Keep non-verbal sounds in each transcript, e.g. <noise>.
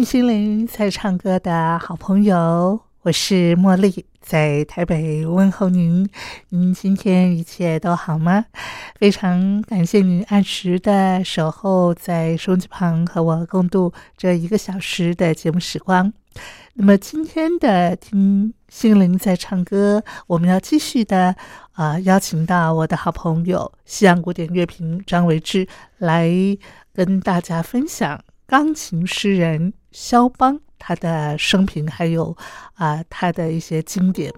听心灵在唱歌的好朋友，我是茉莉。在台北问候您，您今天一切都好吗？非常感谢您按时的守候在收音机旁和我共度这一个小时的节目时光。那么今天的听心灵在唱歌，我们要继续的啊，邀请到我的好朋友西洋古典乐评张维志来跟大家分享钢琴诗人肖邦。他的生平，还有啊，他的一些经典。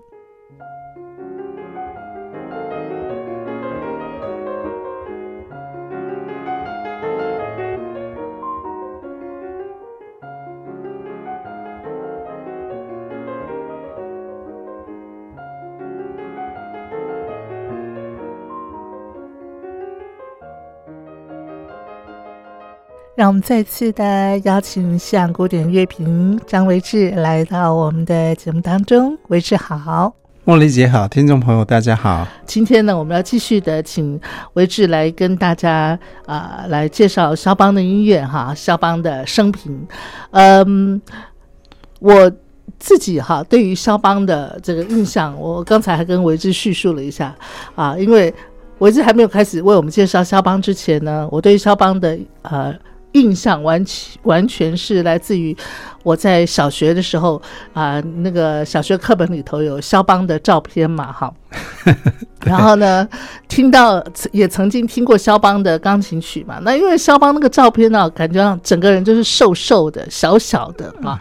让我们再次的邀请向古典乐评张维志来到我们的节目当中。维志好，茉莉姐好，听众朋友大家好。今天呢，我们要继续的请维志来跟大家啊来介绍肖邦的音乐哈，肖邦的生平。嗯，我自己哈对于肖邦的这个印象，我刚才还跟维志叙述了一下啊，因为维志还没有开始为我们介绍肖邦之前呢，我对肖邦的呃。印象完全完全是来自于我在小学的时候啊，那个小学课本里头有肖邦的照片嘛，哈。<laughs> 然后呢，听到也曾经听过肖邦的钢琴曲嘛。那因为肖邦那个照片呢，感觉上整个人就是瘦瘦的、小小的啊。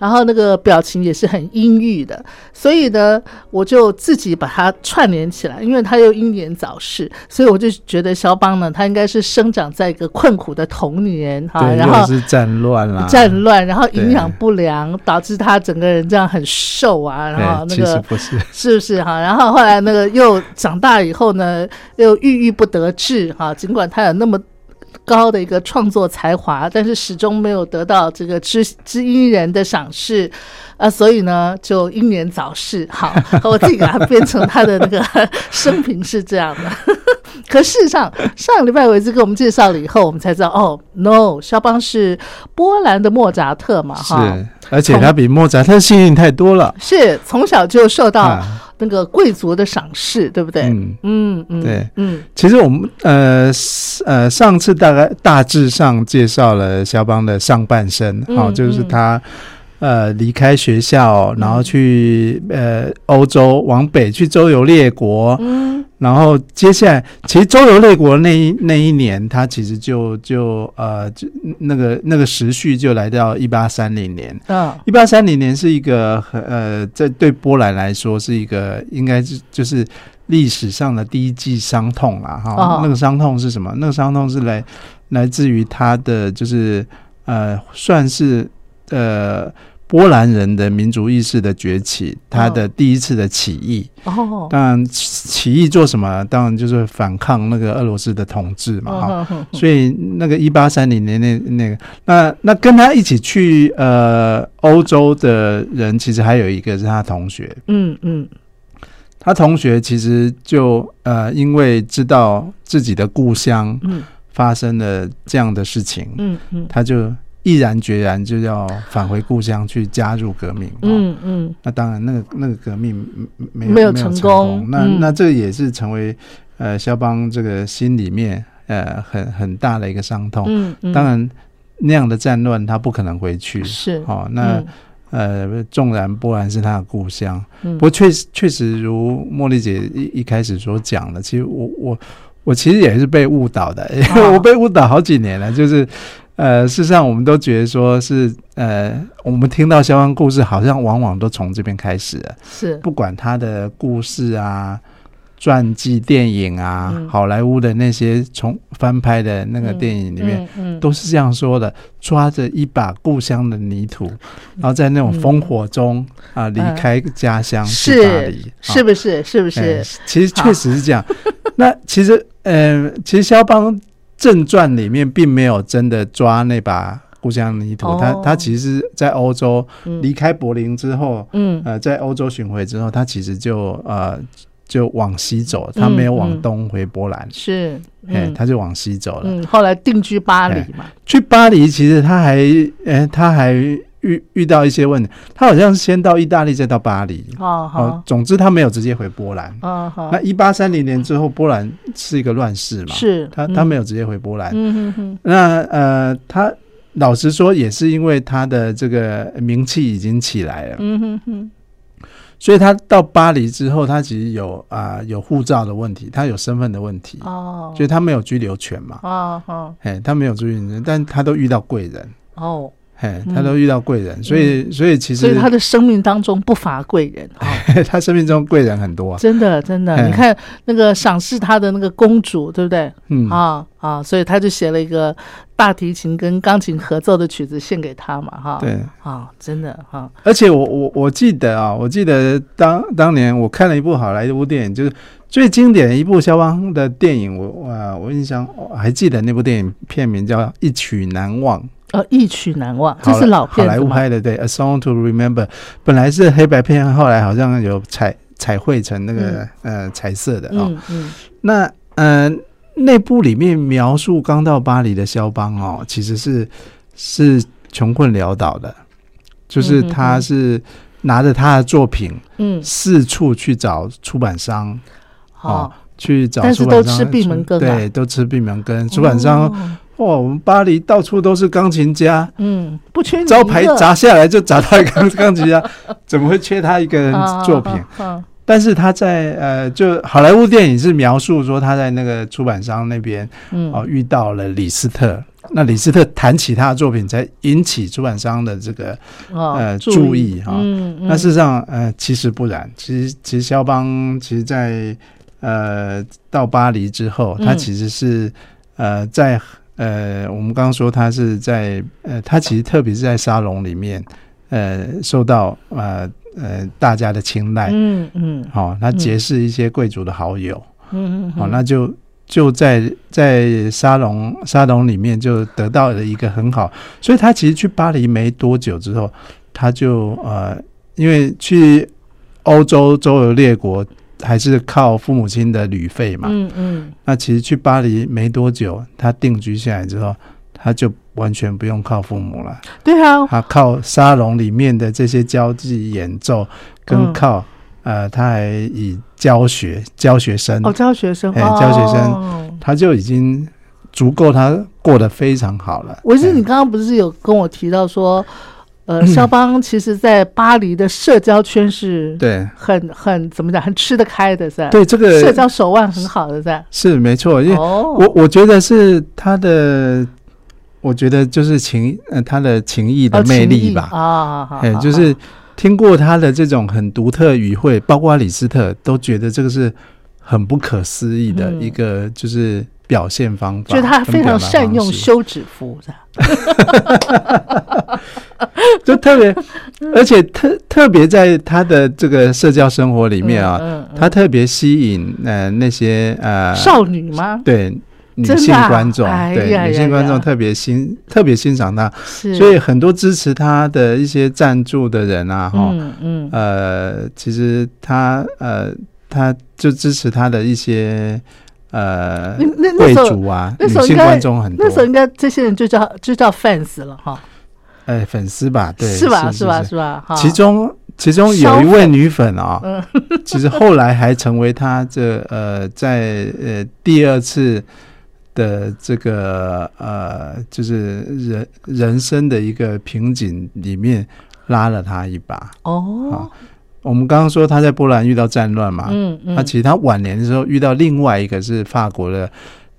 然后那个表情也是很阴郁的，所以呢，我就自己把它串联起来，因为他又英年早逝，所以我就觉得肖邦呢，他应该是生长在一个困苦的童年哈，然后是战乱啦，战乱，然后营养不良导致他整个人这样很瘦啊，然后那个不是是不是哈？然后后来那个又长大以后呢，又郁郁不得志哈，尽管他有那么。高的一个创作才华，但是始终没有得到这个知知音人的赏识，啊，所以呢就英年早逝。好，<laughs> 我自己给他变成他的那个生平是这样的。<laughs> 可事实上，上个礼拜维兹给我们介绍了以后，我们才知道哦，no，肖邦是波兰的莫扎特嘛，哈，而且他比莫扎特幸运太多了，是从小就受到。那个贵族的赏识，对不对？嗯嗯嗯，对，嗯，其实我们呃呃上次大概大致上介绍了肖邦的上半生，好，就是他。呃，离开学校，然后去呃欧洲，往北去周游列国。嗯，然后接下来，其实周游列国那一那一年，他其实就就呃，就那个那个时序就来到一八三零年。嗯，一八三零年是一个呃，在对波兰来说是一个应该是就是历史上的第一季伤痛啊。哈，那个伤痛是什么？那个伤痛是来来自于他的就是呃，算是呃。波兰人的民族意识的崛起，他的第一次的起义。哦，当然起义做什么？当然就是反抗那个俄罗斯的统治嘛。哈，所以那个一八三零年那那个，那那跟他一起去呃欧洲的人，其实还有一个是他同学。嗯嗯，他同学其实就呃，因为知道自己的故乡发生了这样的事情，嗯嗯，他就。毅然决然就要返回故乡去加入革命。嗯嗯，那当然，那个那个革命没有没有成功。那那这也是成为呃肖邦这个心里面呃很很大的一个伤痛。嗯嗯，当然那样的战乱他不可能回去，是哦，那。呃，纵然波兰是他的故乡，嗯不过确实确实如茉莉姐一一开始所讲的，其实我我我其实也是被误导的，因为我被误导好几年了。就是呃，事实上我们都觉得说是呃，我们听到肖邦故事，好像往往都从这边开始了，是不管他的故事啊。传记电影啊，嗯好莱坞的那些从翻拍的那个电影里面，嗯嗯都是这样说的：抓着一把故乡的泥土，然后在那种烽火中啊，离开家乡去巴黎，是不是？是不是哎？其实确实是这样。<laughs> 那其实，呃，其实肖邦正传里面并没有真的抓那把故乡泥土，他哦。他其实在欧洲嗯。离开柏林之后，嗯。呃，在欧洲巡回之后，他其实就呃就往西走，他没有往东回波兰，是，哎、嗯。他就往西走了。嗯，后来定居巴黎嘛，去巴黎，其实他还，哎，他还遇遇到一些问题。他好像是先到意大利，再到巴黎。哦好哦，，总之他没有直接回波兰。嗯好那，一八三零年之后，波兰是一个乱世嘛，是他嗯他没有直接回波兰。嗯哼哼，那呃，他老实说，也是因为他的这个名气已经起来了，嗯哼哼，所以他到巴黎之后，他其实有啊、有护照的问题，他有身份的问题，哦，所以他没有居留权嘛。哦哦哎，他没有居留权，但他都遇到贵人。哦，嘿，他都遇到贵人，所以所以其实所以他的生命当中不乏贵人啊。<laughs> 他生命中贵人很多啊。真的，真的，哎你看那个赏识他的那个公主，对不对？嗯，啊啊，所以他就写了一个大提琴跟钢琴合奏的曲子献给他嘛，哈。对，啊，真的哈，而且我我我记得啊，我记得当当年我看了一部好莱坞电影，就是最经典的一部肖邦的电影，我我我印象我还记得那部电影片名叫《一曲难忘》，呃，一曲难忘，这是老好莱片子吗？坞拍的，对，《A Song to Remember》，本来是黑白片，后来好像有彩彩绘成那个、呃彩色的啊、嗯嗯。那呃，那部里面描述刚到巴黎的肖邦哦，其实是是穷困潦倒的，就是他是拿着他的作品嗯，四处去找出版商，哦，去找出版商，都吃闭门羹啊。对，都吃闭门羹。出版商哦哇，我们巴黎到处都是钢琴家，嗯，不缺招牌砸下来就砸到一个钢琴家，<laughs> 怎么会缺他一个人啊作品？但是他在呃，就好莱坞电影是描述说他在那个出版商那边嗯。哦遇到了李斯特，那李斯特谈起他的作品，才引起出版商的这个哦呃注意。哈。嗯，嗯。那事实上呃其实不然，其实其实肖邦其实在呃到巴黎之后，他嗯。其实是呃在呃我们刚刚说他是在呃他其实特别是在沙龙里面呃受到呃呃大家的青睐。嗯嗯。好、他结识一些贵族的好友，嗯嗯，好、那就就在在沙龙沙龙里面就得到了一个很好，所以他其实去巴黎没多久之后，他就呃，因为去欧洲周游列国还是靠父母亲的旅费嘛，嗯嗯。那其实去巴黎没多久，他定居下来之后，他就完全不用靠父母了。对啊，他靠沙龙里面的这些交际演奏，跟嗯。靠、呃，他还以教学教学生，哦，教学生，哎哦教学生他就已经足够他过得非常好了。我记得你哎刚刚不是有跟我提到说，呃，肖邦其实在巴黎的社交圈是对。很很怎么讲，很吃得开的，是吧？对这个社交手腕很好的，是？是没错，因为哦，我我觉得是他的，我觉得就是情呃他的情谊的哦魅力吧，啊，好哎，好就是听过他的这种很独特语汇，包括李斯特都觉得这个是很不可思议的嗯。一个就是表现方法，觉得他非常善用休止符，是吧？<laughs> <laughs> 就特别，而且特特别在他的这个社交生活里面啊，嗯，嗯他特别吸引呃那些呃少女吗？对女性观众，哎对女性观众特别欣特别欣赏他，所以很多支持他的一些赞助的人啊，哈、嗯嗯。呃，其实他呃他就支持他的一些呃贵族啊，女性那时候应该观众很多。那，时候应该这些人就叫就叫 fans 了哈，哎粉丝吧，对，是吧？是是吧？是是吧？哈，其中其中有一位女粉啊、嗯其实后来还成为他这呃在呃第二次的这个呃，就是人人生的一个瓶颈里面拉了他一把。哦，我们刚刚说他在波兰遇到战乱嘛，嗯嗯，那其实他晚年的时候遇到另外一个是法国的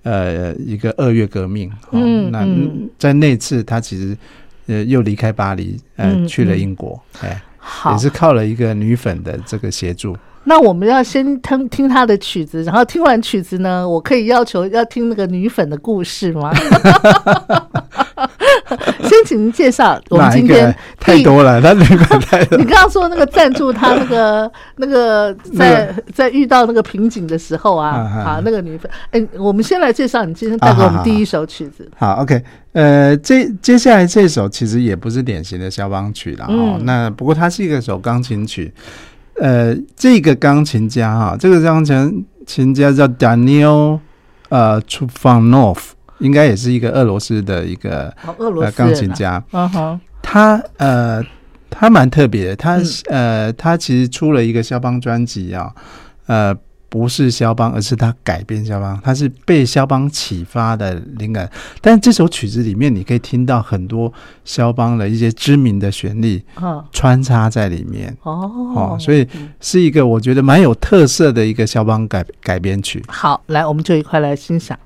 呃一个二月革命，哦嗯那嗯在那次他其实呃又离开巴黎，呃嗯去了嗯英国，哎，好也，是靠了一个女粉的这个协助。那我们要先听听他的曲子，然后听完曲子呢，我可以要求要听那个女粉的故事吗？<laughs> <laughs> 先请您介绍我们今天太多了，他女粉太多你。刚刚说那个赞助他那个 <laughs> 那个在在遇到那个瓶颈的时候啊，啊啊。啊，那个女粉，哎，我们先来介绍你今天带给我们第一首曲子，好，OK，呃，这接下来这首其实也不是典型的肖邦曲啦，哦，嗯那不过它是一个首钢琴曲，呃，这个钢琴家哈，这个钢琴琴家叫 Daniel 呃 Trufanov，应该也是一个俄罗斯的一个哦，俄罗呃钢琴，家，嗯哼，他呃他蛮特别的，他、嗯。呃他其实出了一个肖邦专辑啊，呃不是肖邦，而是他改编肖邦，他是被肖邦启发的灵感。但这首曲子里面，你可以听到很多肖邦的一些知名的旋律嗯，穿插在里面。哦。哦，所以是一个我觉得蛮有特色的一个肖邦改改编曲。好，来，我们就一块来欣赏。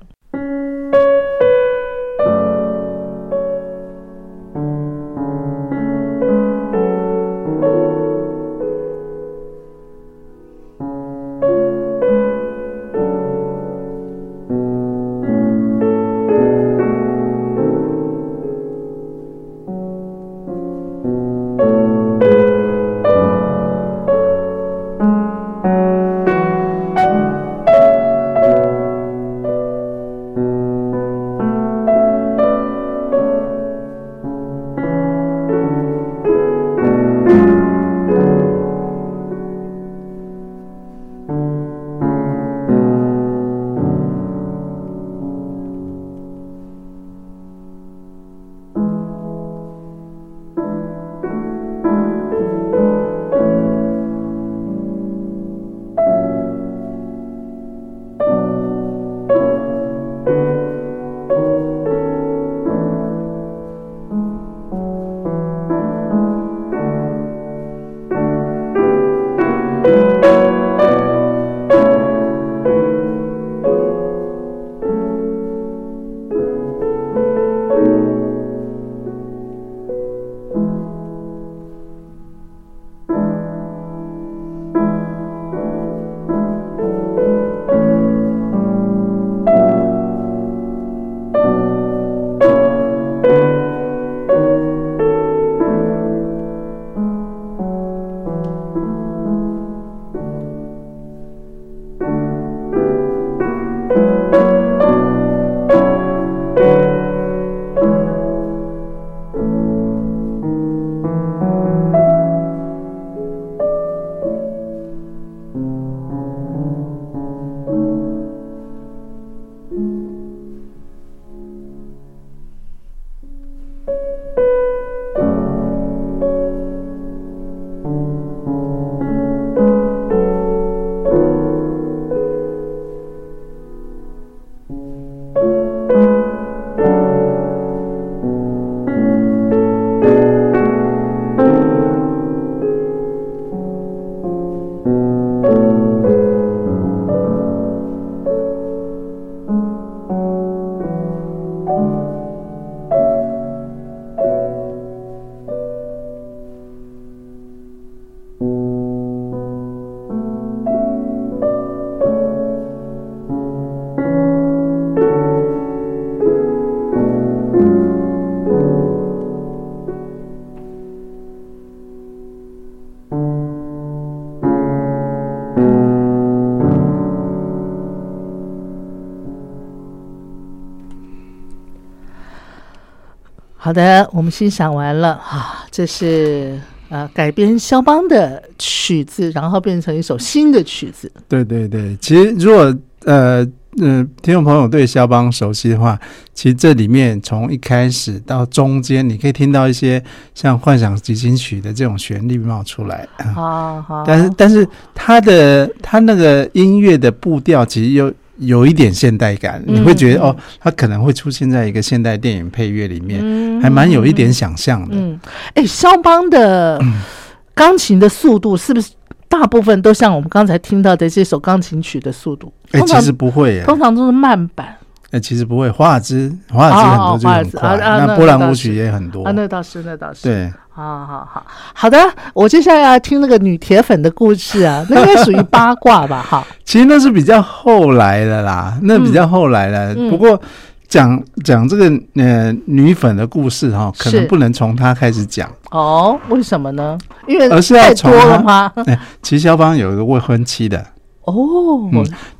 好的，我们欣赏完了啊，这是呃改编肖邦的曲子，然后变成一首新的曲子。对对对，其实如果呃嗯、呃听众朋友对肖邦熟悉的话，其实这里面从一开始到中间，你可以听到一些像幻想进行曲的这种旋律冒出来啊。好好，但是但是它的它那个音乐的步调其实又有一点现代感，你会觉得哦，它可能会出现在一个现代电影配乐里面，还蛮有一点想象的。嗯，哎，肖邦的 <clears throat> 钢琴的速度是不是大部分都像我们刚才听到的这首钢琴曲的速度？哎，其实不会，通常都是慢板。哎，其实不会，华尔兹，华尔兹很多就很快，那波兰舞曲也很多。啊，那倒是，那倒是，对，好好好，好的，我接下来要听那个女铁粉的故事啊，<laughs> 那应该属于八卦吧？哈，其实那是比较后来的啦，那比较后来的，不过讲讲这个呃女粉的故事哈，可能不能从她开始讲哦，为什么呢？因为而是要从她，<laughs> 哎，齐肖邦有一个未婚妻的。哦，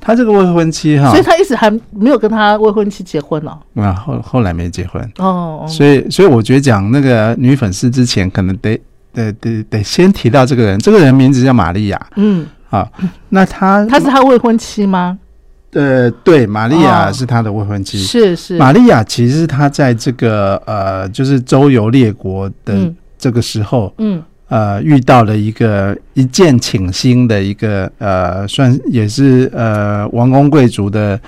他这个未婚妻哈，所以他一直还没有跟他未婚妻结婚呢。啊，后后来没结婚哦，所以所以我觉得讲那个女粉丝之前，可能得得得得先提到这个人，这个人名字叫玛利亚。嗯，好，那他 <laughs> 他是他未婚妻吗？呃，对，玛利亚是他的未婚妻。是是，玛利亚其实他在这个呃，就是周游列国的这个时候，嗯。呃，遇到了一个一见倾心的一个呃，算也是呃王公贵族的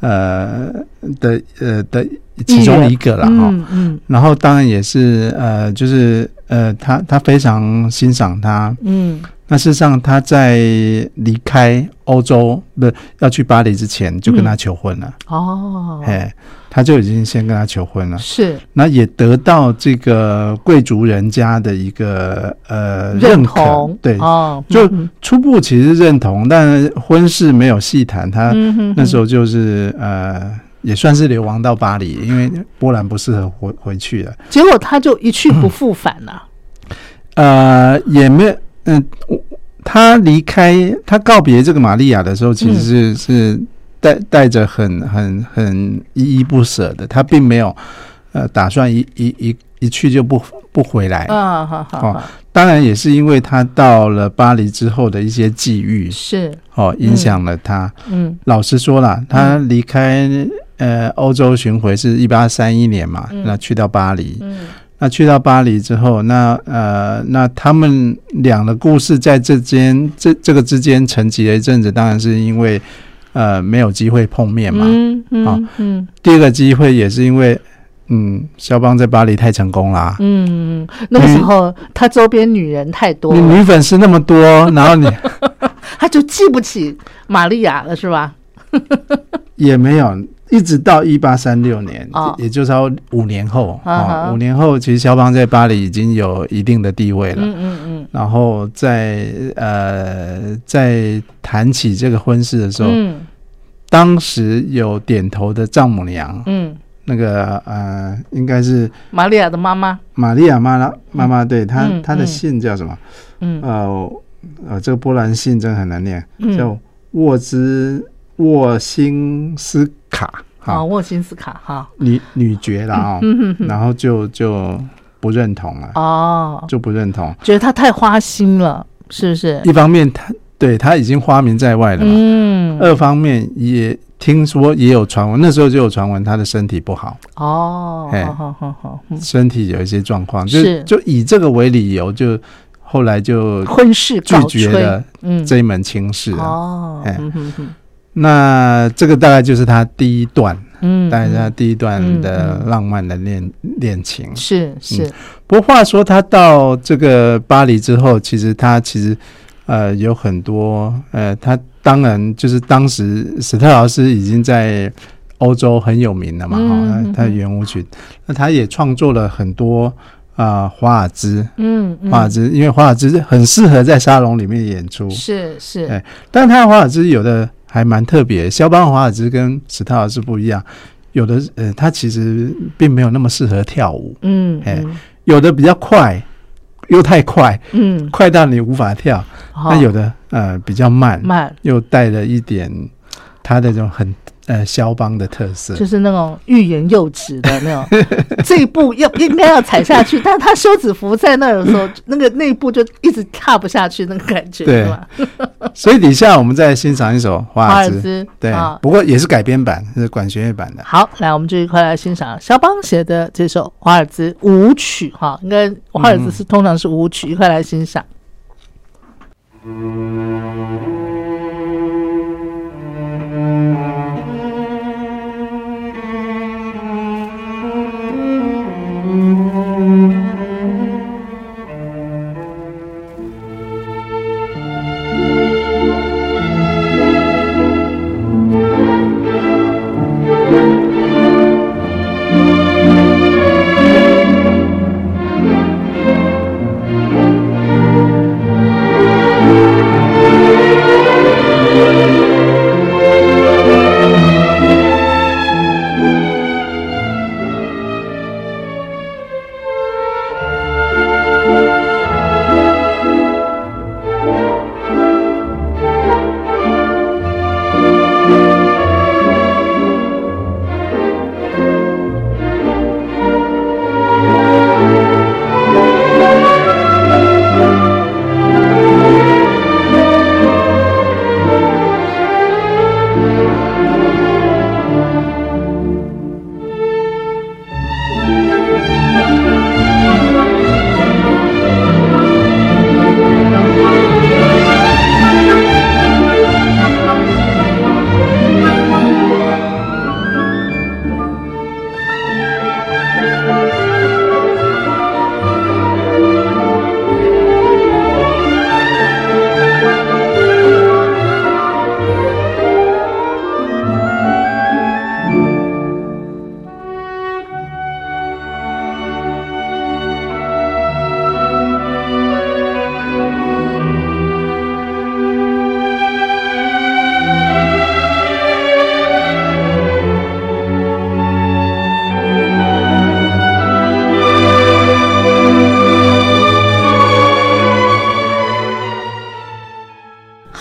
呃的呃的其中一个了哈。嗯，然后当然也是呃，就是呃，他他非常欣赏他。嗯。那事实上，他在离开欧洲不要去巴黎之前，就跟他求婚了。哦，哎，他就已经先跟他求婚了。是，那也得到这个贵族人家的一个呃认同。对，哦，就初步其实认同，但婚事没有细谈。他那时候就是呃，也算是流亡到巴黎，因为波兰不适合回回去了。结果他就一去不复返了。呃，也没有。嗯，他离开他告别这个玛利亚的时候，其实是是带带着很很很依依不舍的。他并没有呃打算一一一一去就不不回来啊。好好，当然也是因为他到了巴黎之后的一些际遇是哦影响了他。嗯，老实说了，他离开呃欧洲巡回是一八三一年嘛，那去到巴黎。嗯。那去到巴黎之后，那呃，那他们俩的故事在这间这这个之间沉寂了一阵子，当然是因为呃没有机会碰面嘛。嗯嗯嗯。第二个机会也是因为，嗯，肖邦在巴黎太成功啦。嗯，那个时候他周边女人太多，女粉丝那么多，然后你 <laughs> 他就记不起玛利亚了，是吧？<laughs> 也没有。一直到一八三六年，也就是说五年后啊，五年后，其实肖邦在巴黎已经有一定的地位了。嗯嗯嗯。然后在呃，在谈起这个婚事的时候，当时有点头的丈母娘，嗯，那个呃，应该是玛利亚的妈妈，玛利亚妈妈妈妈，对她她的姓叫什么？嗯。呃呃，这个波兰姓真的很难念，叫沃兹。沃辛斯卡，好，沃金斯卡，哈，女女爵了啊，然后就就不认同了，哦，就不认同，觉得他太花心了，是不是？一方面，他对他已经花名在外了嘛，嗯，二方面也听说也有传闻，那时候就有传闻他的身体不好，哦，好好好好，身体有一些状况，就就以这个为理由，就后来就婚事拒绝了这一门亲事，哦，嗯哼哼。那这个大概就是他第一段，嗯，大概是他第一段的浪漫的恋恋情，是是。不过话说，他到这个巴黎之后，其实他其实呃有很多呃，他当然就是当时史特劳斯已经在欧洲很有名了嘛，哈，他圆舞曲，那他也创作了很多啊华尔兹，嗯，华尔兹，因为华尔兹很适合在沙龙里面演出，是是，哎，但是他的华尔兹有的。还蛮特别，肖邦华尔兹跟史特劳斯不一样，有的呃，他其实并没有那么适合跳舞，嗯，哎，有的比较快，又太快，嗯，快到你无法跳，那有的呃比较慢，慢。又带了一点他的这种很。呃，肖邦的特色就是那种欲言又止的那种，<laughs> 这一步要应该要踩下去，<laughs> 但是他休止符在那儿的时候，那个那一步就一直踏不下去，那个感觉，对吧？<laughs> 所以底下我们再欣赏一首华尔兹，对，不过也是改编版，是管弦乐版的。好，来，我们就一块来欣赏肖邦写的这首华尔兹舞曲，哈，应该华尔兹是通常是舞曲，一块来欣赏。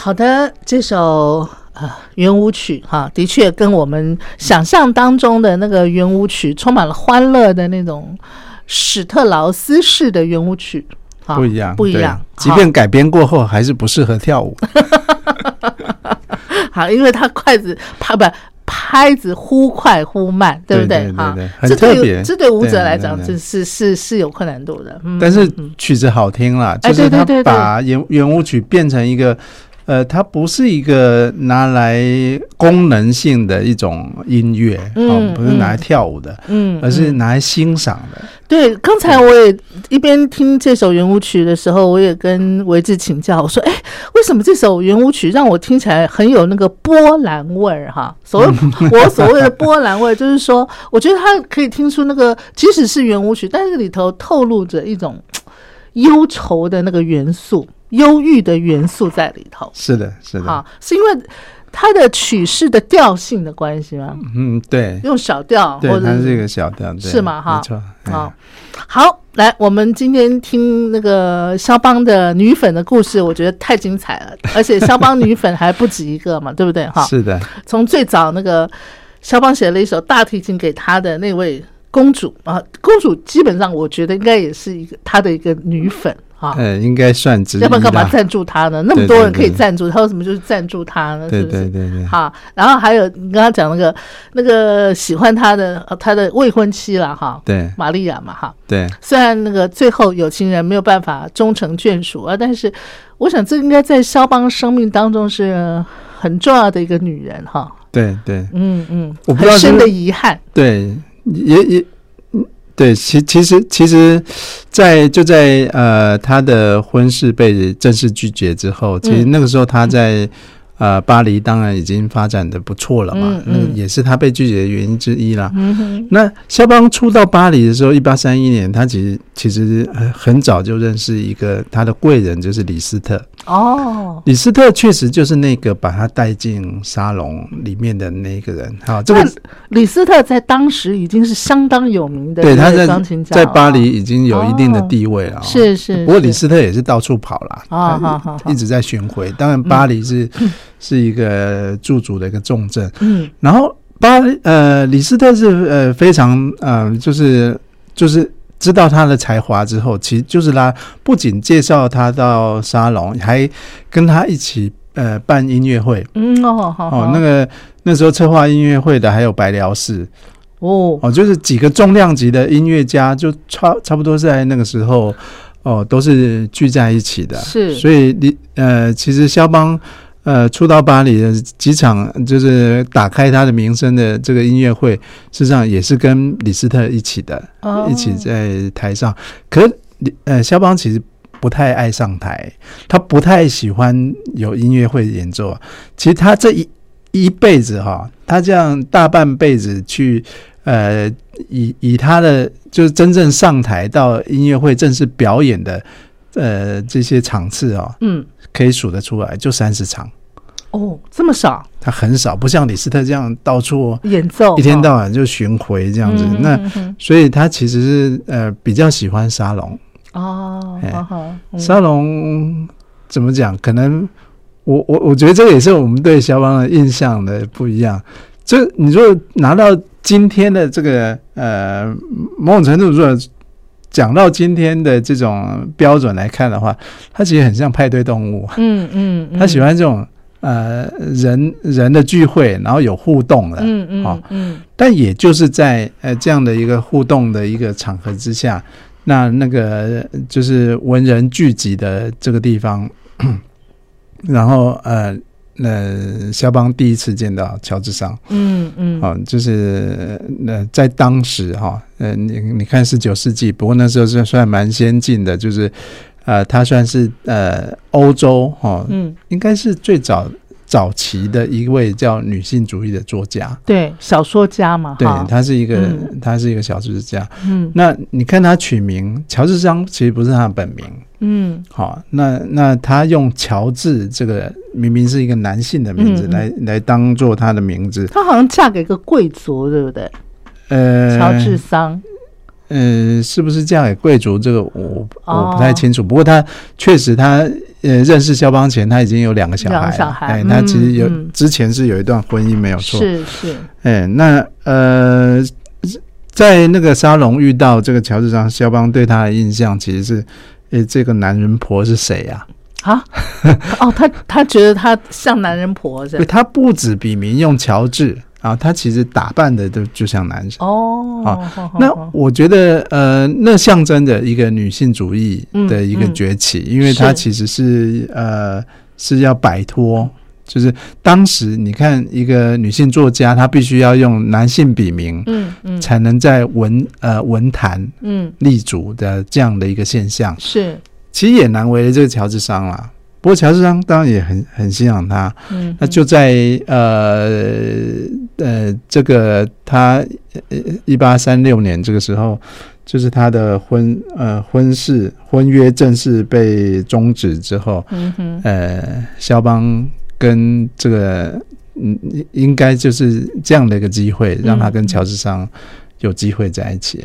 好的，这首呃圆舞曲哈，的确跟我们想象当中的那个圆舞曲充满了欢乐的那种史特劳斯式的圆舞曲不一样，不一样。即便改编过后，还是不适合跳舞。<laughs> 好，因为他筷子拍不拍子忽快忽慢，对不对？哈，很特别。这对舞者来讲，这是是是有困难度的。但是曲子好听了，就是他把圆圆舞曲变成一个。呃，它不是一个拿来功能性的一种音乐，嗯，不是拿来跳舞的，嗯，而是拿来欣赏的。对，刚才我也一边听这首圆舞曲的时候，我也跟维志请教，我说：“哎，为什么这首圆舞曲让我听起来很有那个波兰味儿？哈，所谓 <laughs> 我所谓的波兰味，就是说，我觉得它可以听出那个，即使是圆舞曲，但是里头透露着一种忧愁的那个元素。”忧郁的元素在里头，是的，是的，好，是因为它的曲式的调性的关系吗？嗯，对，用小调，对，它是一个小调，是吗？哈，没错，好，好，来，我们今天听那个肖邦的女粉的故事，我觉得太精彩了，而且肖邦女粉还不止一个嘛，对不对？哈，是的，从最早那个肖邦写了一首大提琴给他的那位公主啊，公主基本上我觉得应该也是一个她的一个女粉。啊，应该算之要不然干嘛赞助他呢？那么多人可以赞助他，为什么就是赞助他呢？对对对对。好，然后还有你刚刚讲那个那个喜欢他的他的未婚妻了哈，对，玛利亚嘛哈，对。虽然那个最后有情人没有办法终成眷属啊，但是我想这应该在肖邦生命当中是很重要的一个女人哈。对对，嗯嗯，很深的遗憾。对，也也。对，其其实其实，在就在呃他的婚事被正式拒绝之后，其实那个时候他在。呃，巴黎当然已经发展的不错了嘛，嗯，也是他被拒绝的原因之一啦。那肖邦初到巴黎的时候，一八三一年，他其实其实很早就认识一个他的贵人，就是李斯特。哦，李斯特确实就是那个把他带进沙龙里面的那个人。好，这个李斯特在当时已经是相当有名的，对，他在在巴黎已经有一定的地位了。是是，不过李斯特也是到处跑了，啊，一直在巡回。当然，巴黎是。<laughs> <laughs> 是一个驻足的一个重镇，嗯，然后巴呃李斯特是呃非常呃就是就是知道他的才华之后，其实就是他不仅介绍他到沙龙，还跟他一起呃办音乐会，嗯哦哦那个那时候策划音乐会的还有白辽士，哦。哦就是几个重量级的音乐家，就差差不多在那个时候哦都是聚在一起的，是。所以你呃其实肖邦。呃，初到巴黎的几场，就是打开他的名声的这个音乐会，事实上也是跟李斯特一起的，一起在台上。可李呃，肖邦其实不太爱上台，他不太喜欢有音乐会演奏。其实他这一一辈子哈，他这样大半辈子去呃，以以他的就是真正上台到音乐会正式表演的呃这些场次啊，嗯，可以数得出来，就三十场。哦，这么少？他很少，不像李斯特这样到处演奏，一天到晚就巡回这样子。那所以他其实是呃比较喜欢沙龙哦。沙龙怎么讲？可能我我我觉得这也是我们对肖邦的印象的不一样。这你说拿到今天的这个呃某种程度说讲到今天的这种标准来看的话，他其实很像派对动物。嗯嗯，他喜欢这种。呃，人人的聚会，然后有互动的，嗯嗯，嗯，但也就是在呃这样的一个互动的一个场合之下，那那个就是文人聚集的这个地方，然后呃，那肖邦第一次见到乔治桑，嗯嗯，哦，就是那在当时哈，呃，你你看十九世纪，不过那时候是算蛮先进的，就是。呃，他算是呃欧洲哈，嗯，应该是最早早期的一位叫女性主义的作家，对，小说家嘛，对，他是一个，他是一个小说家，嗯，那你看他取名乔治桑，其实不是他的本名，嗯，好，那那他用乔治这个明明是一个男性的名字来来当做他的名字，他好像嫁给一个贵族，对不对？呃，乔治桑。嗯，是不是嫁给贵族？这个我我不太清楚。不过他确实，他呃认识肖邦前，他已经有两个小孩，小孩。哎，他其实有、之前是有一段婚姻没有错，是是，哎，那呃，在那个沙龙遇到这个乔治桑，肖邦对他的印象其实是，哎，这个男人婆是谁呀、啊，<laughs> 哦，他他觉得他像男人婆是吧，他不止笔名用乔治啊，他其实打扮的都就像男人。哦，好那我觉得，呃，那象征着一个女性主义的一个嗯嗯。崛起，因为它其实是呃是要摆脱，就是当时你看一个女性作家，她必须要用男性笔名，嗯嗯。才能在文呃文坛嗯。立足的这样的一个现象，是。其实也难为了这个乔治桑啦。不过乔治桑当然也很很欣赏他，嗯那就在呃呃这个他一八三六年这个时候，就是他的婚呃婚事婚约正式被终止之后，嗯哼。呃，肖邦跟这个嗯应该就是这样的一个机会，让他跟乔治桑有机会在一起。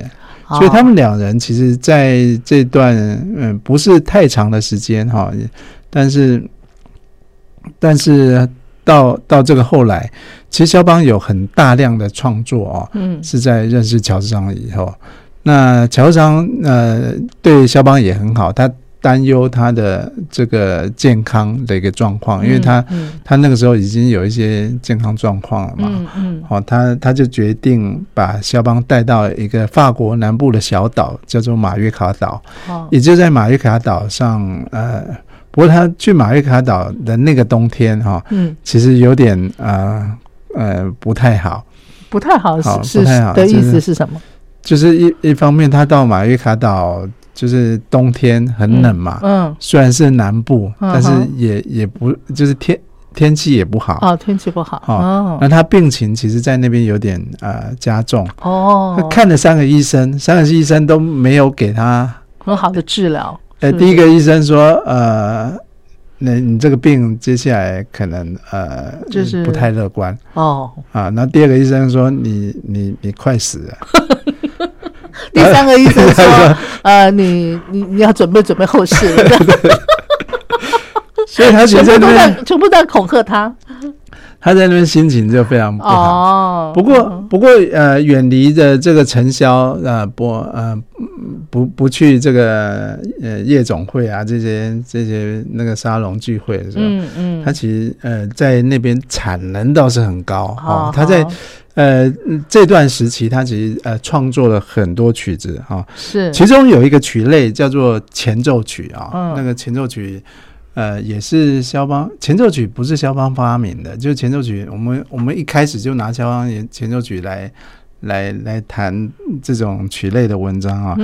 所以他们两人其实在这段嗯不是太长的时间哈，但是但是到到这个后来，其实肖邦有很大量的创作哦，嗯是在认识乔治桑以后。那乔治桑呃对肖邦也很好，他担忧他的这个健康的一个状况，因为他嗯他那个时候已经有一些健康状况了嘛。嗯嗯哦，他他就决定把肖邦带到一个法国南部的小岛，叫做马约卡岛，哦也就在马约卡岛上。呃，不过他去马约卡岛的那个冬天哈、嗯其实有点呃呃不太好，不太好不太好是的意思是什么？就是一一方面他到马约卡岛就是冬天很冷嘛，嗯虽然是南部，嗯但是也也不就是天天气也不好。哦天气不好哦那他病情其实，在那边有点呃加重哦，他哦看了三个医生，三个医生都没有给他。很好的治疗。呃，是是第一个医生说，呃，那你这个病接下来可能呃就是不太乐观哦，啊。那第二个医生说，你你你快死了。<laughs> <laughs> 第三个医生说，<laughs> 呃，你你你要准备准备后事了，<laughs> 所以他其全部都在全部在恐吓他。他在那边心情就非常不好。哦，不过，不过，呃，远离的这个尘嚣，呃，不，呃，不，不去这个呃夜总会啊，这些这些那个沙龙聚会的时候，嗯嗯，他其实呃在那边产能倒是很高好哦。他在好呃这段时期，他其实呃创作了很多曲子哈、是其中有一个曲类叫做前奏曲啊、嗯那个前奏曲。呃，也是肖邦前奏曲，不是肖邦发明的，就是前奏曲。我们我们一开始就拿肖邦前前奏曲来来来谈这种曲类的文章啊。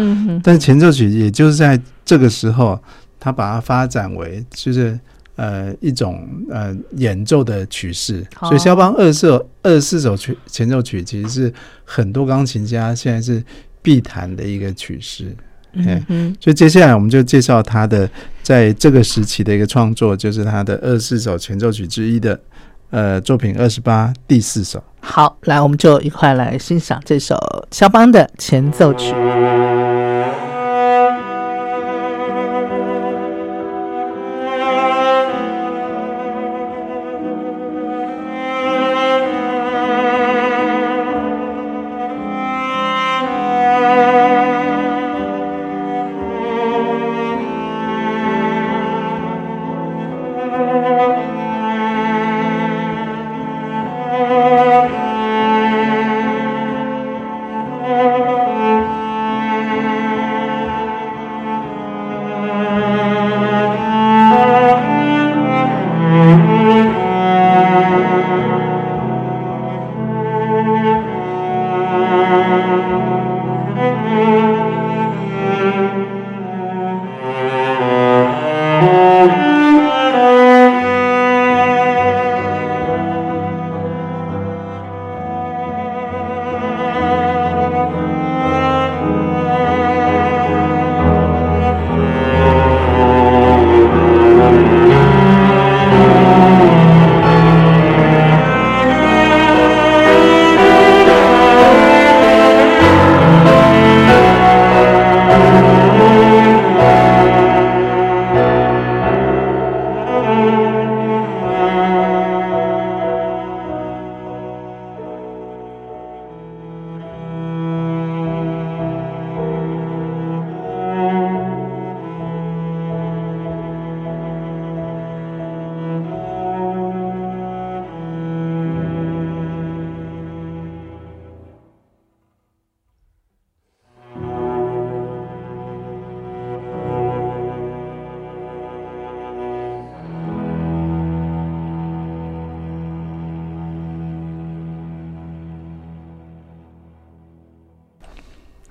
但是前奏曲也就是在这个时候，他把它发展为就是呃一种呃演奏的曲式。哦所以肖邦二十四二十四首曲前奏曲，其实是很多钢琴家现在是必弹的一个曲式。嗯哼所以接下来我们就介绍他的在这个时期的一个创作，就是他的二十四首前奏曲之一的呃作品二十八第四首。好，来，我们就一块来欣赏这首肖邦的前奏曲。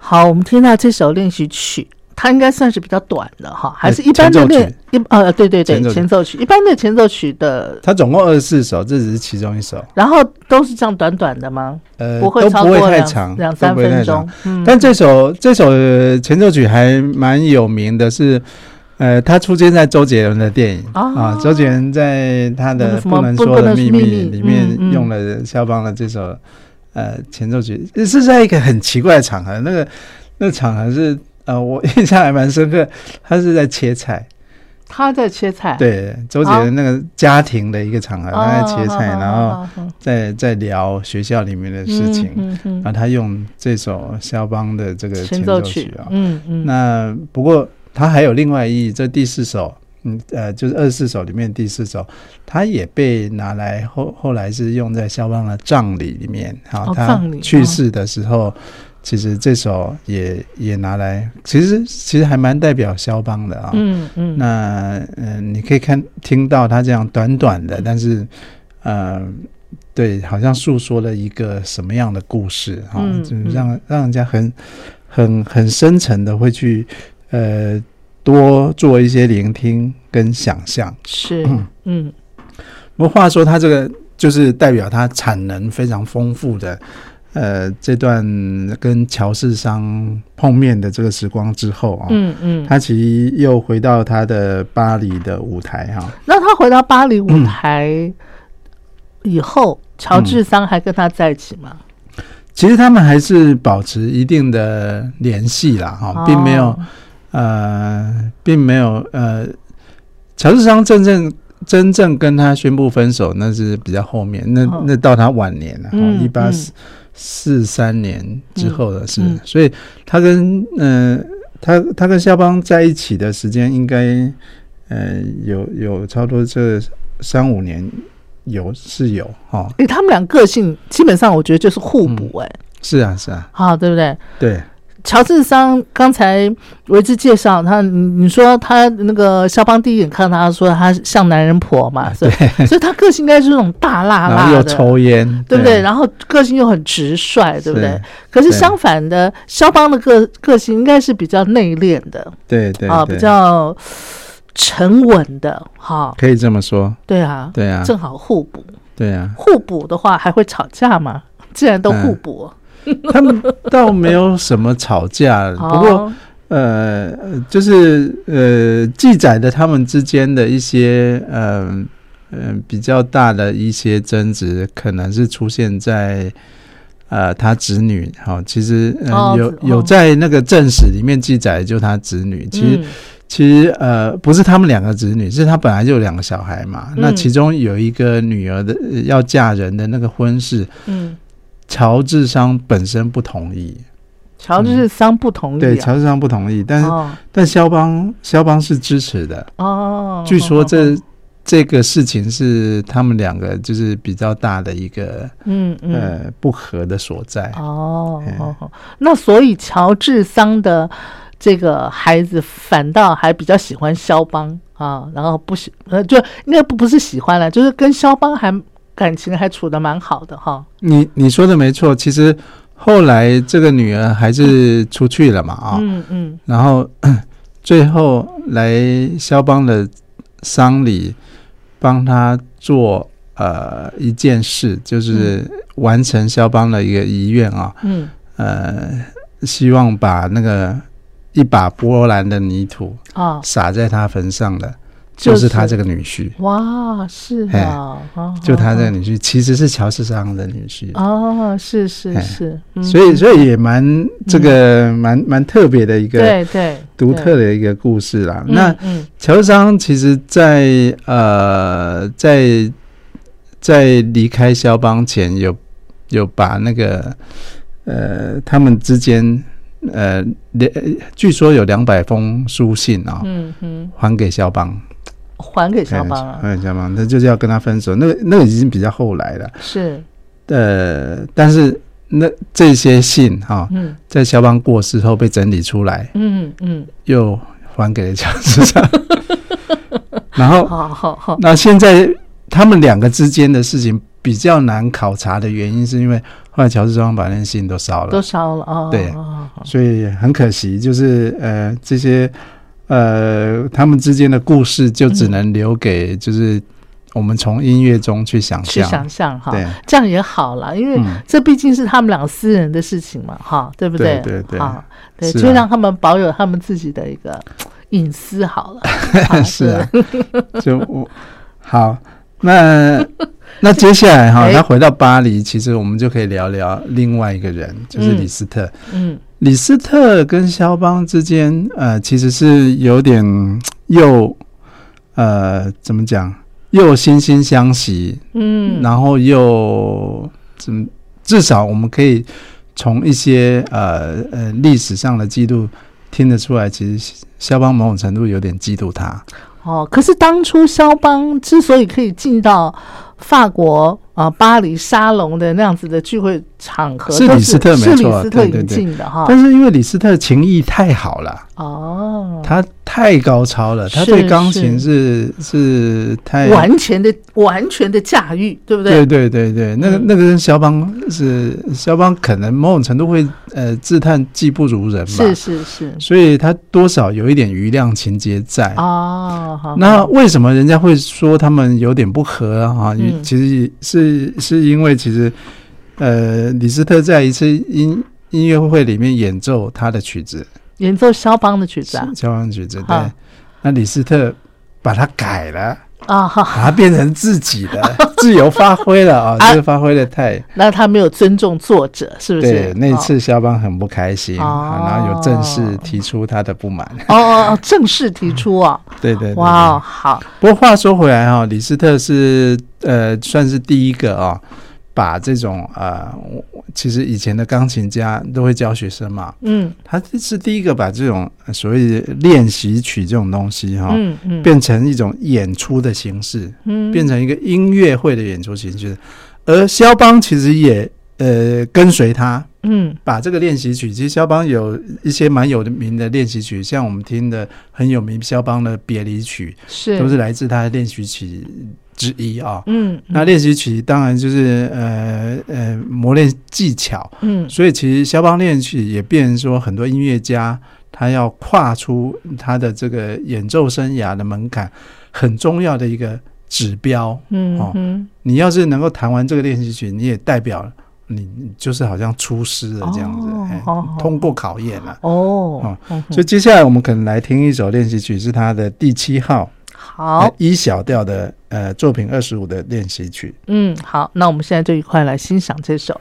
好，我们听到这首练习曲，它应该算是比较短的哈，还是一般的练一呃对对对前奏曲。一般的前奏曲的，它总共二十四首，这只是其中一首，然后都是这样短短的吗？呃，不会都不会超过太长，两三分钟。。嗯，但这首这首呃前奏曲还蛮有名的是，呃，它出现在周杰伦的电影。哦。啊，周杰伦在他的《不能说的秘密里面用了肖邦的这首呃前奏曲，是在一个很奇怪的场合，那个那个场合是呃我 <laughs> 印象还蛮深刻，他是在切菜，他在切菜，对，周杰伦那个家庭的一个场合，哦，他在切菜，然后后在在聊学校里面的事情，然后他用这首肖邦的这个前奏曲啊，，嗯嗯，那不过他还有另外意义，这第四首，嗯呃，就是二十四首里面第四首，它也被拿来后后来是用在肖邦的葬礼里面，哈、他去世的时候，其实这首也也拿来，其实其实还蛮代表肖邦的啊。嗯嗯，那嗯、呃你可以看听到他这样短短的，但是呃。对，好像诉说了一个什么样的故事哈、嗯就是让让人家很很很深沉的会去呃多做一些聆听跟想象。是嗯嗯不过话说，他这个就是代表他产能非常丰富的。呃，这段跟乔世商碰面的这个时光之后啊，嗯嗯，他其实又回到他的巴黎的舞台哈、那他回到巴黎舞嗯台以后，乔治桑还跟他在一起吗？其实他们还是保持一定的联系啦，哈、并没有哦呃，并没有呃，乔治商真正真正跟他宣布分手，那是比较后面，那哦。那到他晚年了，嗯一八嗯四四三年之后的事，嗯所以他跟呃他他跟肖邦在一起的时间应该呃有有差不多这三五年有是有哈、诶，他们俩个性基本上我觉得就是互补、哎、是啊是啊，好，对不对？对。乔治桑刚才维之介绍他，你你说他那个肖邦第一眼看到他说他像男人婆嘛，所以所以他个性应该是那种大辣辣的，抽烟，对不对？然后个性又很直率，对不对？可是相反的，肖邦的个个性应该是比较内敛的啊，对对啊比较沉稳的，哈，可以这么说，对啊，对啊，正好互补。对啊，互补的话还会吵架吗？既然都互补，他们倒没有什么吵架，不过哦呃，就是呃，记载的他们之间的一些呃呃比较大的一些争执，可能是出现在呃他子女哈、其实呃、有有在那个正史里面记载，就他子女，其实、嗯。其实呃不是他们两个子女，是他本来就有两个小孩嘛，那嗯。其中有一个女儿的呃要嫁人的那个婚事，嗯，乔治商本身不同意。乔治桑不同意、啊，对，乔治商不同意，但是、哦但肖邦肖邦是支持的。哦，据说这、哦这个事情是他们两个就是比较大的一个、嗯嗯呃不和的所在。哦那所以乔治桑的这个孩子反倒还比较喜欢肖邦啊，然后不喜呃，就应该不不是喜欢了，就是跟肖邦还感情还处的蛮好的哈。你你说的没错，其实后来这个女儿还是出去了嘛啊、嗯嗯。然后 <coughs> 最后来肖邦的丧礼，帮他做呃一件事，就是完成肖邦的一个遗愿啊。嗯。呃，希望把那个一把波兰的泥土啊，撒在他坟上的，就就是是他这个女婿，哇，是哎啊，哦就他这个女婿，其实是乔世商的女婿。哦，是是哎是，嗯。所以，所以也蛮这个蛮蛮特别的一个对对独特的一个故事啦。那乔世商其实在，呃，在在离开肖邦前有，有把那个呃他们之间呃两据说有两百封书信啊、嗯哼，还给肖邦，还给肖邦了，还给肖邦，那就是要跟他分手。那个那个已经比较后来了，是呃，但是那这些信哈、嗯在肖邦过世后被整理出来，嗯嗯，又还给了乔治商。<laughs> 然后好好好，那现在他们两个之间的事情比较难考察的原因，是因为后来乔治双把那些信都烧了，都烧了啊。对，所以很可惜，就是呃这些呃他们之间的故事，就只能留给就是我们从音乐中去想象。去，想象哈，对，这样也好了，因为这毕竟是他们两个私人的事情嘛，哈，对不对？对对就让他们保有他们自己的一个隐私好了。<laughs> 是啊，就我好，那 <laughs> 那接下来哈，哎。他回到巴黎，其实我们就可以聊聊另外一个人，就是李斯特。嗯李斯特跟肖邦之间，呃，其实是有点又呃，怎么讲，又惺惺相惜，嗯，然后又怎么，至少我们可以从一些呃呃历史上的记录听得出来，其实肖邦某种程度有点嫉妒他。哦，可是当初肖邦之所以可以进到法国啊、巴黎沙龙的那样子的聚会场合，是李斯特没是李错斯特引对对对进的哈。但是因为李斯特情谊太好了，哦，他太高超了，他对钢琴是是太完全的完全的驾驭，对不对对？对对对，那个嗯那个跟肖邦是肖邦可能某种程度会呃自叹技不如人吧，是是是。所以他多少有一点余量情节在。哦，那为什么人家会说他们有点不合啊？因为嗯其实是是因为其实呃，李斯特在一次音音乐会里面演奏他的曲子，演奏肖邦的曲子啊肖邦曲子，对，那李斯特把它改了。啊哈，把它变成自己的，<laughs> 自由发挥了啊！啊这个发挥的太那他没有尊重作者，是不是？对。那次肖邦很不开心，哦啊然后有正式提出他的不满。哦哦哦，正式提出啊！<laughs> 对对哇哦，好，不过话说回来哈、李斯特是呃算是第一个啊、把这种呃，我其实以前的钢琴家都会教学生嘛，嗯。他是第一个把这种呃所谓的练习曲这种东西哈、嗯嗯，变成一种演出的形式，嗯。变成一个音乐会的演出形式。而肖邦其实也呃跟随他，嗯。把这个练习曲，其实肖邦有一些蛮有名的练习曲，像我们听的很有名肖邦的别离曲，是。都是来自他的练习曲之一啊。嗯那练习曲当然就是呃呃磨练技巧，嗯。所以其实肖邦练习曲也变成说很多音乐家他要跨出他的这个演奏生涯的门槛，很重要的一个指标。哦嗯嗯你要是能够弹完这个练习曲，你也代表你你就是好像出师了这样子，哎哦好好。通过考验了。哦哦，嗯所以接下来我们可能来听一首练习曲，是他的第七号好呃，一小调的呃作品二十五的练习曲。嗯好，那我们现在就一块来欣赏这首。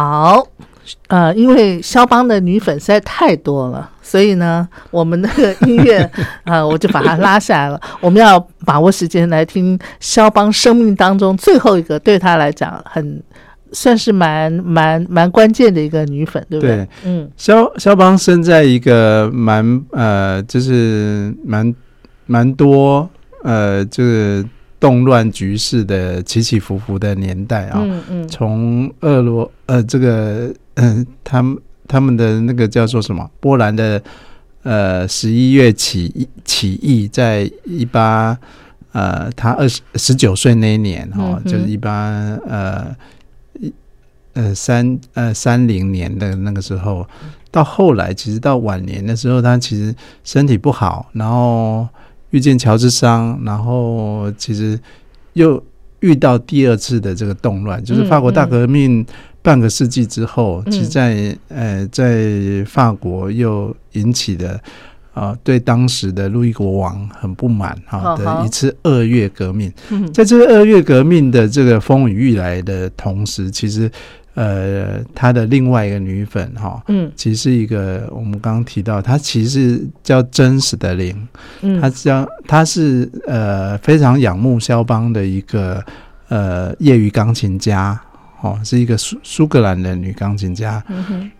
好，呃，因为肖邦的女粉实在太多了，所以呢，我们那个音乐啊、<laughs> 我就把它拉下来了。我们要把握时间来听肖邦生命当中最后一个对他来讲很算是蛮蛮蛮关键的一个女粉，对不对？对嗯肖肖邦生在一个蛮呃，就是蛮蛮多呃，就是动乱局势的起起伏伏的年代啊。嗯嗯从俄罗呃这个呃他们他们的那个叫做什么？波兰的呃十一月起义起义，在一八呃他二十十九岁那一年哈、嗯就是一八呃一呃三呃三零年的那个时候，到后来其实到晚年的时候，他其实身体不好，然后遇见乔治商，然后其实又遇到第二次的这个动乱，就是法国大革命半个世纪之后，嗯。其实在呃在法国又引起的。啊、对当时的路易国王很不满哈、的一次二月革命，嗯。在这个二月革命的这个风雨欲来的同时，其实呃，他的另外一个女粉哈、嗯。其实是一个我们刚刚提到，她其实是叫真实的灵，嗯，她叫她是呃非常仰慕肖邦的一个呃业余钢琴家。哦，是一个苏苏格兰的女钢琴家。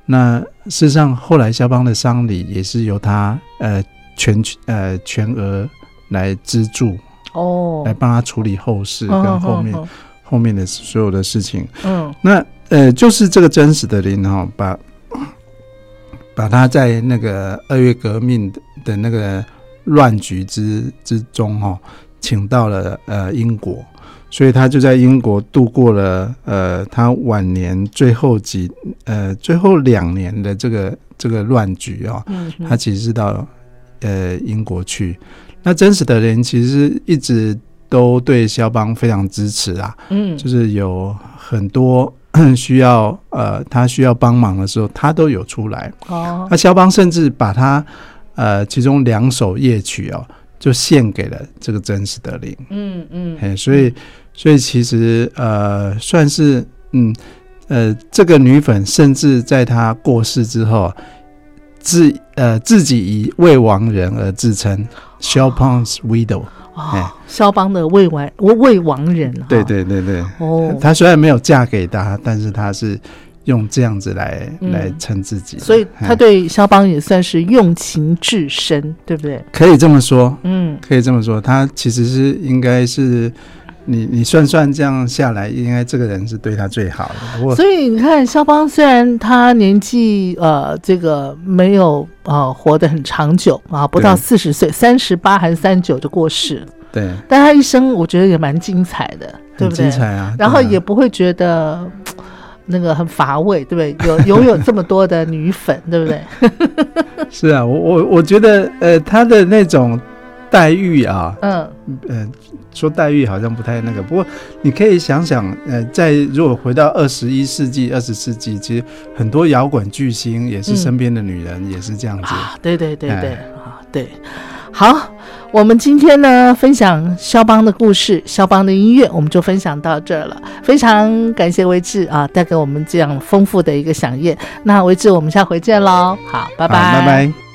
那事实上，后来肖邦的丧礼也是由她呃全呃全额来资助，哦，来帮他处理后事嗯跟后面、嗯。后面的所有的事情。嗯。那呃，就是这个真实的林哈、把把他在那个二月革命的的那个乱局之之中哈、请到了呃英国，所以他就在英国度过了呃他晚年最后几呃最后两年的这个这个乱局啊、嗯嗯，他其实是到呃英国去。那真实的人其实一直都对肖邦非常支持啊，嗯就是有很多 <clears throat> 需要呃他需要帮忙的时候，他都有出来。哦那肖邦甚至把他呃其中两首夜曲哦，就献给了这个真实的灵。嗯嗯哎，所以所以其实呃算是嗯呃这个女粉甚至在她过世之后，自呃自己以未亡人而自称 Chopin's widow。哎哦，肖邦的未完未未亡人啊，对对对对，哦，她虽然没有嫁给他，但是她是用这样子来、嗯。来称自己，所以他哎。对肖邦也算是用情至深，对不对？可以这么说，嗯。可以这么说，他其实是应该是你你算算这样下来，应该这个人是对他最好的。所以你看，肖邦虽然他年纪呃这个没有呃活得很长久啊，不到四十岁，三十八还是三十九就过世了，对，但他一生我觉得也蛮精彩的，对不对精？彩啊。然后也不会觉得。那个很乏味，对不对？有 <laughs> 拥有这么多的女粉，对不对？<laughs> 是啊，我我我觉得呃，他的那种待遇啊，嗯呃，说待遇好像不太那个，不过你可以想想，呃，在如果回到二十一世纪、二十世纪，其实很多摇滚巨星也是嗯身边的女人也是这样子。啊，对对对对哎啊，对。好，我们今天呢分享肖邦的故事，肖邦的音乐，我们就分享到这儿了。非常感谢维志啊，带给我们这样丰富的一个响宴。那维志，我们下回见喽。好，拜拜拜拜。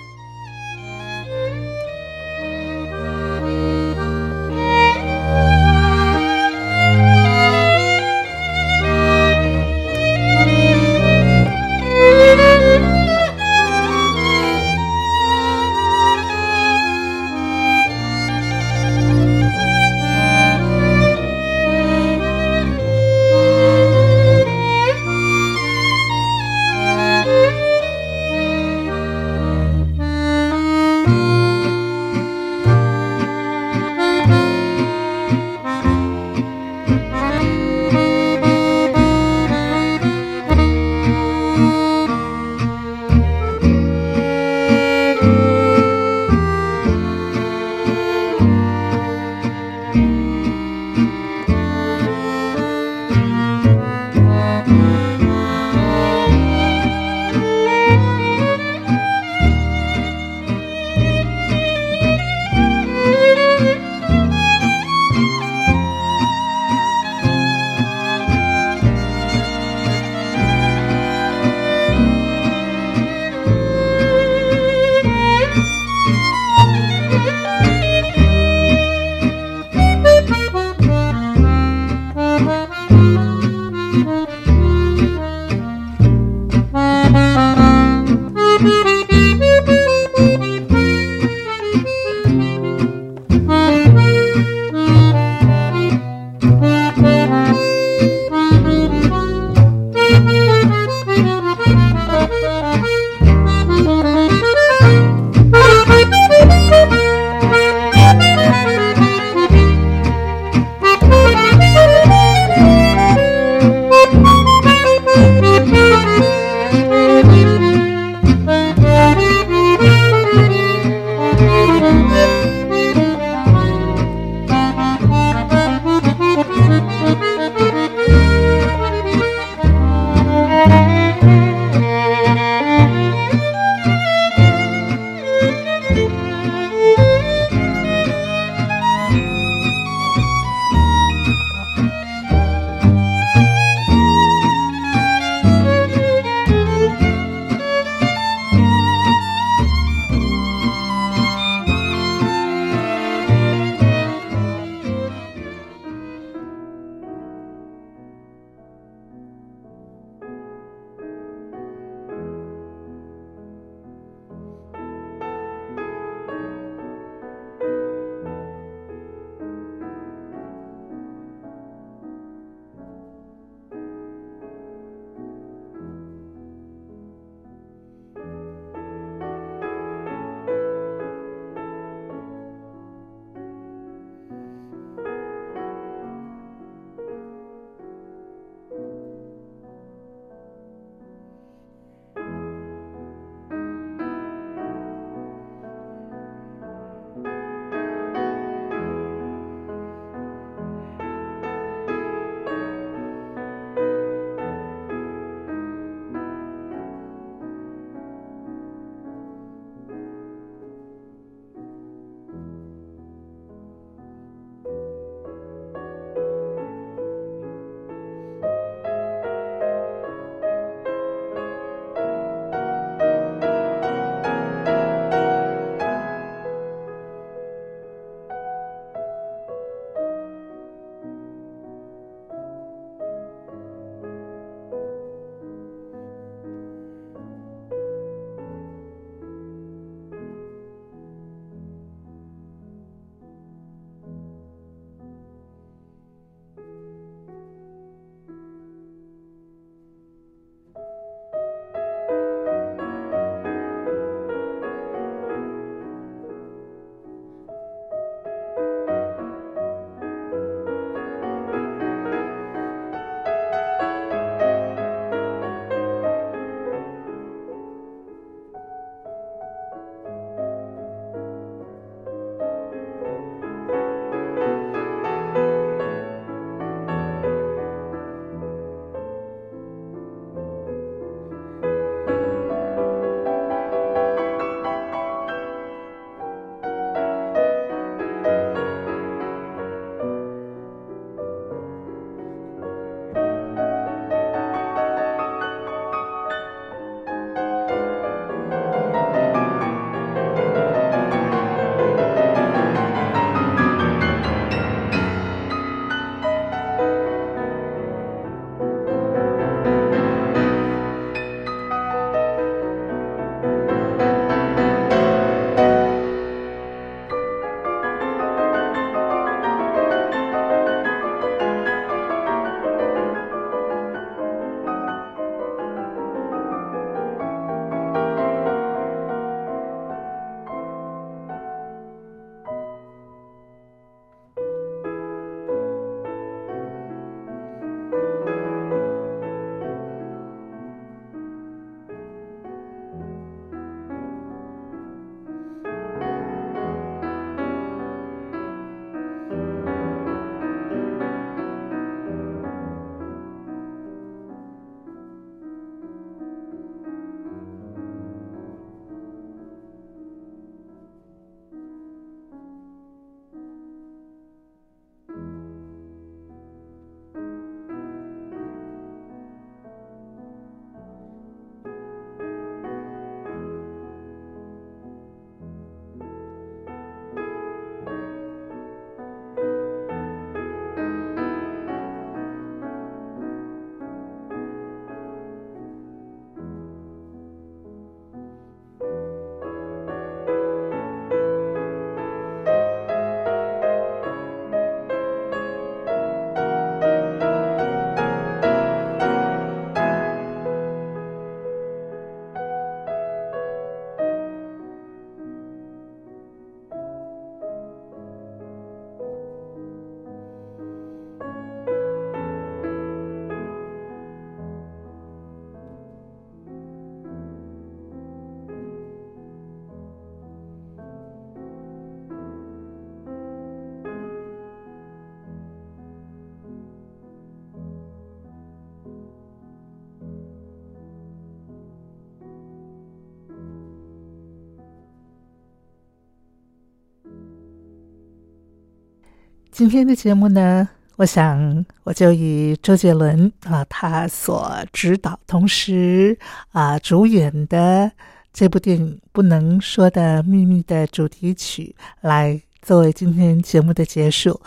今天的节目呢，我想我就以周杰伦啊他所指导同时啊主演的这部电影《不能说的秘密》的主题曲来作为今天节目的结束。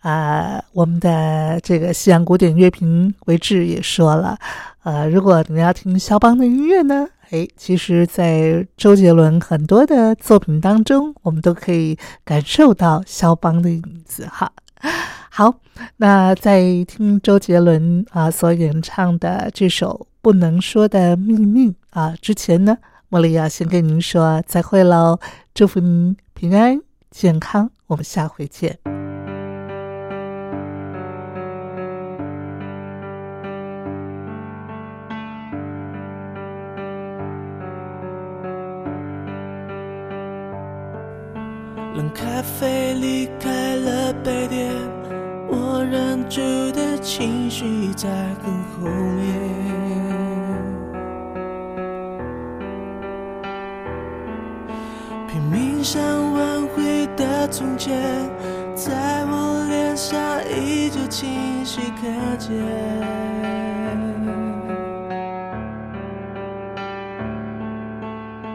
啊，我们的这个西洋古典乐评维志也说了，呃，如果你要听肖邦的音乐呢，哎，其实，在周杰伦很多的作品当中，我们都可以感受到肖邦的影子哈。好，那在听周杰伦啊所演唱的这首《不能说的秘密》啊之前呢，茉莉要先跟您说再会喽，祝福您平安健康，我们下回见。咖啡离开了杯垫，我忍住的情绪在很后面。拼命想挽回的从前，在我脸上依旧清晰可见。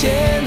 之